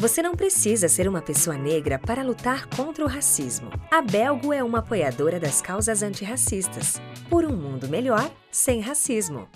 Você não precisa ser uma pessoa negra para lutar contra o racismo. A Belgo é uma apoiadora das causas antirracistas. Por um mundo melhor, sem racismo.